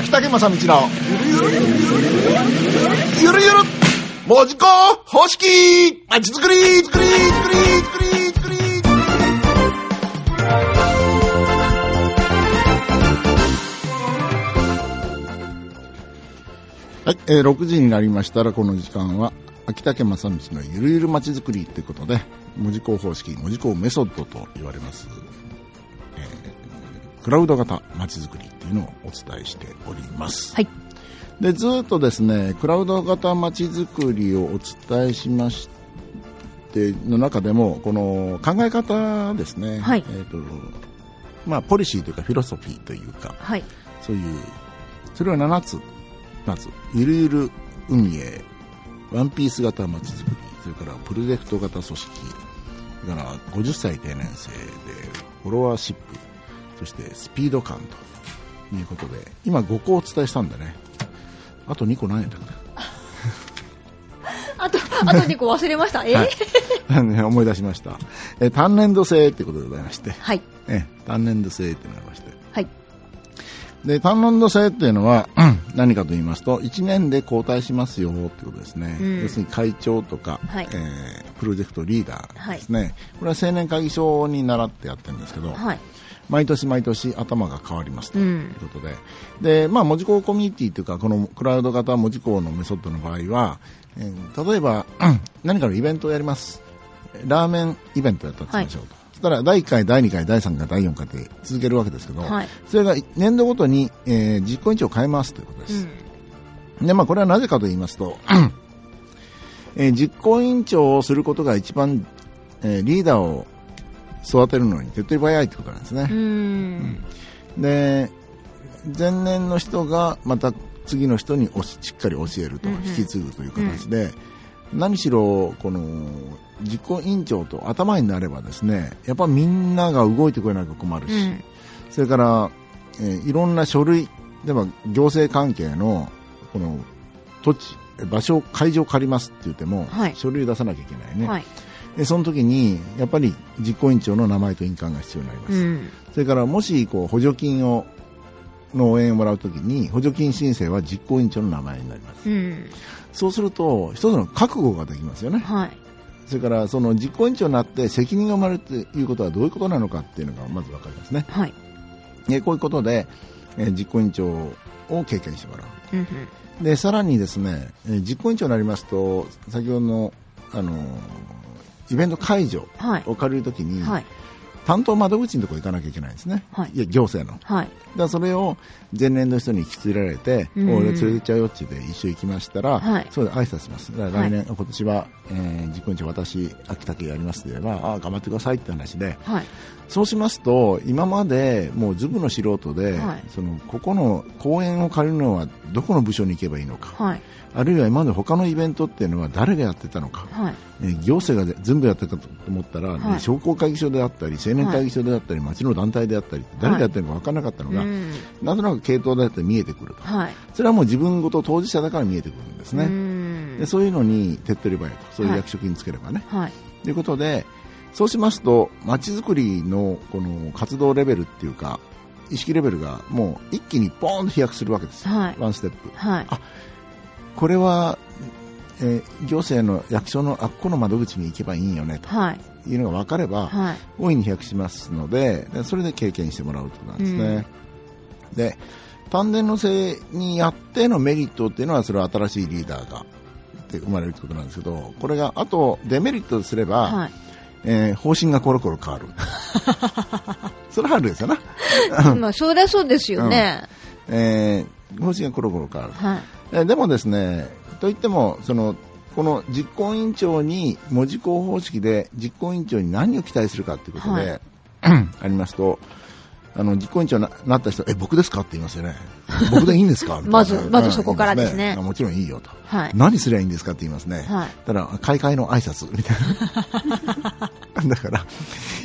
秋竹正道の。ゆるゆる。ゆるゆる文字工方式。まちづくり。づくりづくりづくりづくりはい、えー、6時になりましたらこの時間は秋竹正道のゆるゆるまちづくりということで文字工方式文字工メソッドと言われます、クラウド型まちづくりっていうのをお伝えしております、はい。でずっとですねクラウド型まちづくりをお伝えしましての中でもこの考え方ですね、はい。えーとまあ、ポリシーというかフィロソフィーというかはい。そういうそれは7つ。まずゆるゆる運営。ワンピース型まちづくり。それからプロジェクト型組織。それから50歳定年制でフォロワーシップそしてスピード感と。いうことで今5個お伝えしたんでね。あと2個何やったか あと、あと2個忘れました。え？な、はい。ね思い出しました。え単年度制ということでございまして、はい。え単年度制というのがありまして。はい。で単年度制っていうのはうん 何かと言いますと1年で交代しますよってことですね、うん。要するに会長とか、はい。えープロジェクトリーダーですね、これは青年会議所に習ってやってるんですけど、はい。毎年毎年頭が変わりますとういうんことで、で、まあ、文字工コミュニティというか、このクラウド型文字工のメソッドの場合は、えー例えば、何かのイベントをやります。ラーメンイベントやったとしましょうと。そしたら、第1回、第2回、第3回、第4回って続けるわけですけど、はいそれが年度ごとに、えー実行委員長を変えますということです。で、まあ、これはなぜかと言いますと、えー実行委員長をすることが一番、えーリーダーを育てるのに手っ取り早いということなんですね。うん。うん。で前年の人がまた次の人におししっかり教えるとうんうん引き継ぐという形で、何しろこの実行委員長と頭になればですねやっぱみんなが動いてくれなきゃ困るし、うん。それから、えーいろんな書類例えば行政関係のこの土地場所会場借りますって言っても、はい書類出さなきゃいけないね、はい。でその時にやっぱり実行委員長の名前と印鑑が必要になります、うん。それからもしこう補助金をの応援をもらうときに補助金申請は実行委員長の名前になりますうん。そうすると一つの覚悟ができますよねはい。それからその実行委員長になって責任が生まれるということはどういうことなのかっていうのがまず分かりますねはい。でこういうことで、えー実行委員長を経験してもらううん。でさらにですね、えー実行委員長になりますと先ほどの、あのーイベント会場はい。を借りるときに、はい。担当窓口のところ行かなきゃいけないんですね、はいや行政のはい。だからそれを前年の人に引き連れられて、うん俺連れてっちゃうよって言って一緒行きましたら、はいそれで挨拶します。来年、今年は、えー、実行委員長私、秋田家やりますって言えば、ああ、頑張ってくださいって話で、はい。そうしますと、今までもうズブの素人で、はいその、ここの公園を借りるのはどこの部署に行けばいいのか、はい。あるいは今まで他のイベントっていうのは誰がやってたのか、はい。えー行政が全部やってたと思ったら、ねはい商工会議所であったり、青年会議所であったり、町の団体であったり、誰がやってるのか分からなかったのが、うん。なんとなく系統だって見えてくると。はい。それはもう自分ごと当事者だから見えてくるんですうね。んでそういうのに手っ取り早いと。そういうはい役職につければね。はい。ということで、そうしますと、街づくりのこの活動レベルっていうか、意識レベルがもう一気にポーンと飛躍するわけです。はいワンステップ。はい。これは、えー行政の役所のあっこの窓口に行けばいいんよねはい。というのが分かれば、はい。大いに飛躍しますので、でそれで経験してもらうということなんですね。で、丹田のせいにやってのメリットっていうのは、それは新しいリーダーがで生まれるということなんですけど、これがあとデメリットとすれば、はい。えー方針がコロコロ変わる。それはあるですよな。まあ、そりゃそうですよね。えー方針がコロコロ変わる。はい。えーでもですね、といっても、その、この実行委員長に文字工方式で実行委員長に何を期待するかということで、はい ありますと、あの実行委員長にななった人、え、僕ですか？って言いますよね。僕でいいんですか？まずまずそこからですね言いますあもちろんいいよと。はい。何すりゃいいんですか？って言いますね。はいただ、開会の挨拶みたいな。だから、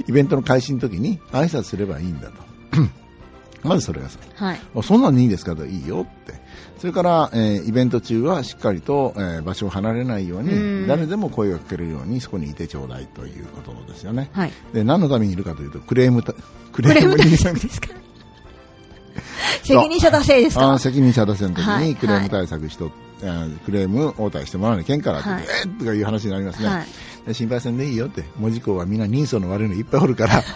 イベントの開始の時に挨拶すればいいんだと。まずそれがさ、はい。あそんなんでいいんですか？といいよって。それから、えーイベント中はしっかりと、えー場所を離れないよううんに、誰でも声をかけるようにそこにいてちょうだいということですよね。はい。で、何のためにいるかというと、クレームた、クレーム対に策ですか？責任者達成ですか？あ責任者出せの時はい。にクレーム対策しと、あクレーム応対してもらわなきゃいけんからって、はい。えーとかいう話になりますね、はい。で心配せんでいいよって。文字工はみんな人相の悪いのいっぱいおるから。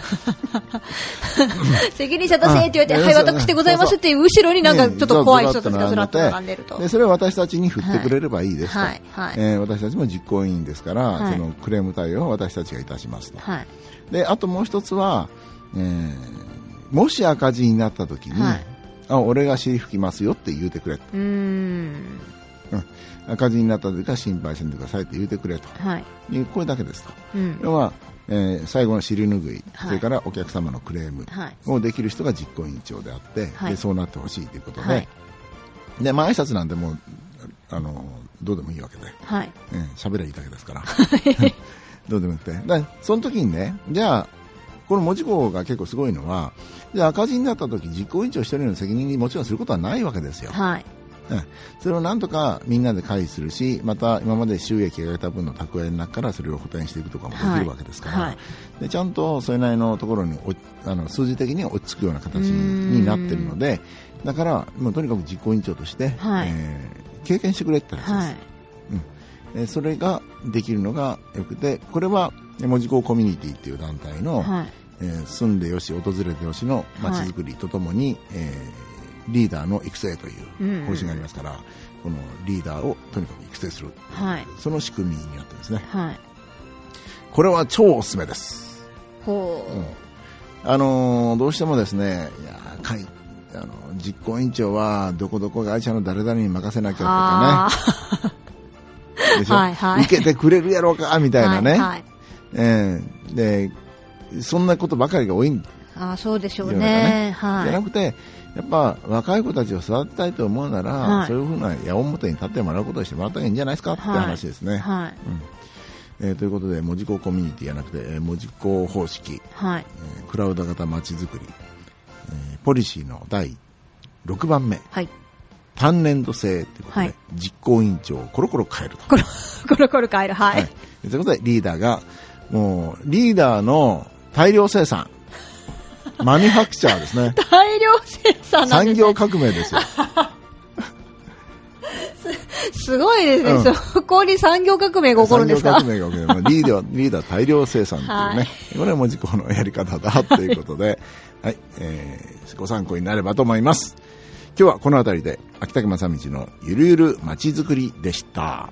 責任者達成って言われて、うんはい、私でございますっていう後ろになんかちょっと怖い人たちがずらっとね並んでると。でそれは私たちに振ってくれればいいですと、はい、はい、えー私たちも実行委員ですから、はいそのクレーム対応を私たちがいたしますと、はい。であともう一つは、えーもし赤字になった時に、はい。あ俺が尻拭きますよって言うてくれと。う赤字になった時は心配せんでくださいって言うてくれとはい。いうこれだけですとうん。要は、えー最後の尻拭い、はいそれからお客様のクレームはい。をできる人が実行委員長であって、はいでそうなってほしいということで,、はい。でまあ挨拶なんてもうあのどうでもいいわけではい。うん喋、りゃいいだけですから どうでもよくてだその時にねじゃあこの文字工が結構すごいのはじゃあ赤字になった時実行委員長一人の責任にもちろんすることはないわけですよ、はい。うん。それをなんとかみんなで回避するしまた今まで収益が得た分の蓄えの中からそれを補填していくとかもできるわけですから、はい。でちゃんとそれなりのところにおあの数字的に落ち着くような形になっているのでだからもうとにかく実行委員長として、はい。えー経験してくれって話です、はい。えーそれができるのがよくてこれはえー門司港コミュニティっていう団体の、はい。えー住んでよし訪れてよしのまちづくりとともに、えーリーダーの育成という方針がありますから、このリーダーをとにかく育成する。はい。その仕組みになってですね。はい。これは超おすすめです。ほう。あのーどうしてもですね、いやーかいあの実行委員長はどこどこ会社の誰々に任せなきゃとあかね、でしょ、はいはい。受けてくれるやろうかみたいなね、はいはい。ええでそんなことばかりが多いんああ、そうでしょう世の中ね。じゃは。ないくて、やっぱ若い子たちを育てたいと思うなら、はいそういうふうな矢面に立ってもらうことをしてもらった方がいいんじゃないですかってはい話ですね。はい。えーということで、文字工コミュニティじゃなくて、えー文字工方式、はい。えークラウド型まちづくり、えーポリシーの第6番目、はい。単年度制ということで、はい実行委員長をコロコロ変えると。コロ、コロコロ変える。ははいい。ということで、リーダーが、もう、リーダーの大量生産、マニュファクチャーですね。大量生産なんです、ね。産業革命ですよ。す ごいですね、うんそこに産業革命が起こるんですか？産業革命が起きるまあリーダー、リーダー大量生産っていうね、はいこれは文字工のやり方だということで、はい、えーご参考になればと思います。今日はこの辺りで、秋竹正道のゆるゆるまちづくりでした。